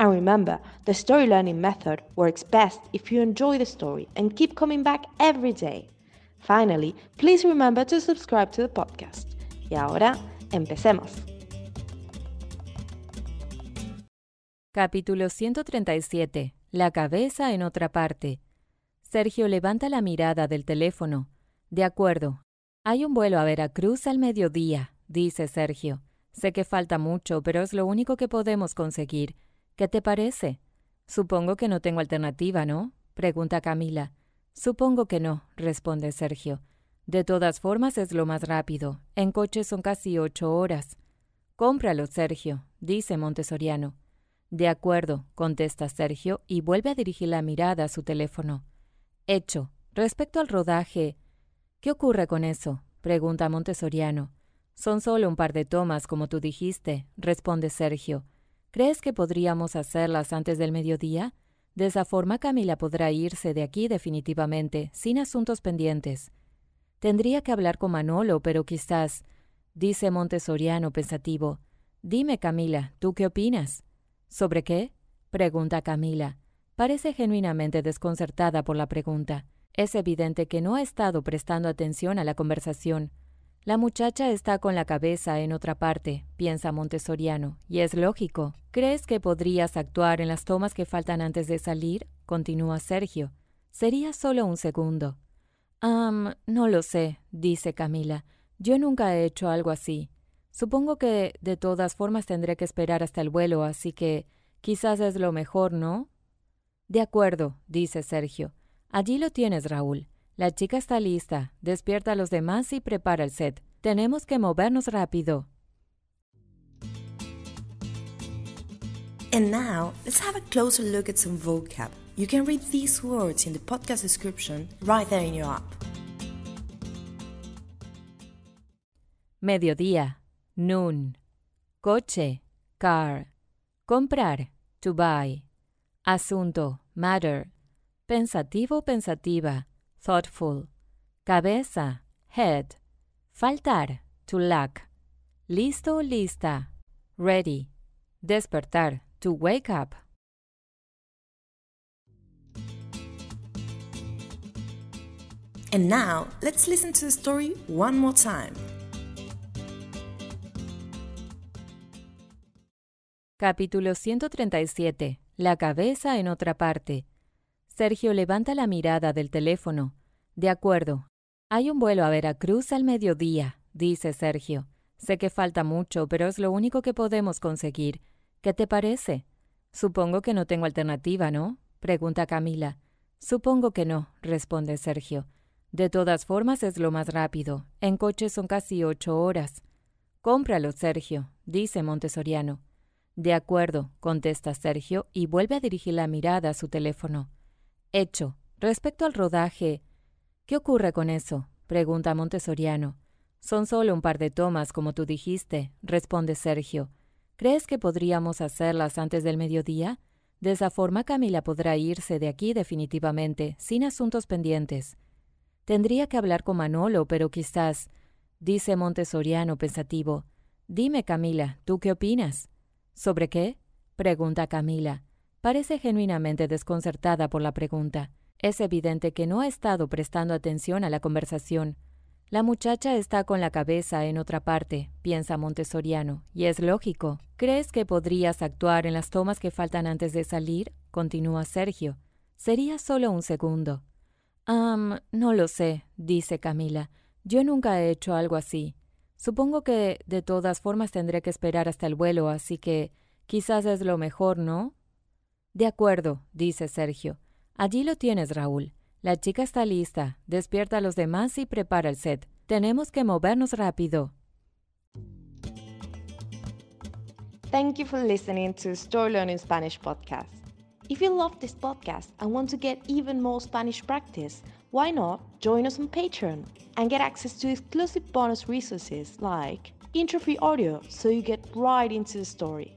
And remember, the story learning method works best if you enjoy the story and keep coming back every day. Finally, please remember to subscribe to the podcast. Y ahora, empecemos. Capítulo 137. La cabeza en otra parte. Sergio levanta la mirada del teléfono. De acuerdo. Hay un vuelo a Veracruz al mediodía, dice Sergio. Sé que falta mucho, pero es lo único que podemos conseguir. ¿Qué te parece? Supongo que no tengo alternativa, ¿no? pregunta Camila. Supongo que no, responde Sergio. De todas formas es lo más rápido. En coche son casi ocho horas. Cómpralo, Sergio, dice Montesoriano. De acuerdo, contesta Sergio y vuelve a dirigir la mirada a su teléfono. Hecho. Respecto al rodaje. ¿Qué ocurre con eso? pregunta Montesoriano. Son solo un par de tomas, como tú dijiste, responde Sergio. ¿Crees que podríamos hacerlas antes del mediodía? De esa forma Camila podrá irse de aquí definitivamente, sin asuntos pendientes. Tendría que hablar con Manolo, pero quizás, dice Montesoriano pensativo. Dime, Camila, ¿tú qué opinas? ¿Sobre qué? pregunta Camila. Parece genuinamente desconcertada por la pregunta. Es evidente que no ha estado prestando atención a la conversación. La muchacha está con la cabeza en otra parte, piensa Montessoriano, y es lógico. ¿Crees que podrías actuar en las tomas que faltan antes de salir? continúa Sergio. Sería solo un segundo. Ah, no lo sé, dice Camila. Yo nunca he hecho algo así. Supongo que de todas formas tendré que esperar hasta el vuelo, así que quizás es lo mejor, ¿no? De acuerdo, dice Sergio. Allí lo tienes, Raúl. La chica está lista, despierta a los demás y prepara el set. Tenemos que movernos rápido. And now, let's have a closer look at some vocab. You can read these words in the podcast description right there in your app. Mediodía, noon. Coche, car. Comprar, to buy. Asunto, matter. Pensativo, pensativa thoughtful. Cabeza, head. Faltar, to lack. Listo, lista. Ready. Despertar, to wake up. And now, let's listen to the story one more time. Capítulo 137. La cabeza en otra parte. Sergio levanta la mirada del teléfono. De acuerdo. Hay un vuelo a Veracruz al mediodía, dice Sergio. Sé que falta mucho, pero es lo único que podemos conseguir. ¿Qué te parece? Supongo que no tengo alternativa, ¿no? pregunta Camila. Supongo que no, responde Sergio. De todas formas es lo más rápido. En coche son casi ocho horas. Cómpralo, Sergio, dice Montesoriano. De acuerdo, contesta Sergio y vuelve a dirigir la mirada a su teléfono. Hecho. Respecto al rodaje, ¿qué ocurre con eso? pregunta Montesoriano. Son solo un par de tomas, como tú dijiste, responde Sergio. ¿Crees que podríamos hacerlas antes del mediodía? De esa forma Camila podrá irse de aquí definitivamente, sin asuntos pendientes. Tendría que hablar con Manolo, pero quizás, dice Montesoriano pensativo. Dime, Camila, ¿tú qué opinas? ¿Sobre qué? pregunta Camila. Parece genuinamente desconcertada por la pregunta. Es evidente que no ha estado prestando atención a la conversación. La muchacha está con la cabeza en otra parte, piensa Montessoriano, y es lógico. ¿Crees que podrías actuar en las tomas que faltan antes de salir? continúa Sergio. Sería solo un segundo. Um, no lo sé, dice Camila. Yo nunca he hecho algo así. Supongo que de todas formas tendré que esperar hasta el vuelo, así que quizás es lo mejor, ¿no? De acuerdo, dice Sergio. Allí lo tienes, Raúl. La chica está lista. Despierta a los demás y prepara el set. Tenemos que movernos rápido. Thank you for listening to Story Learning Spanish podcast. If you love this podcast and want to get even more Spanish practice, why not join us on Patreon and get access to exclusive bonus resources like intro-free audio so you get right into the story,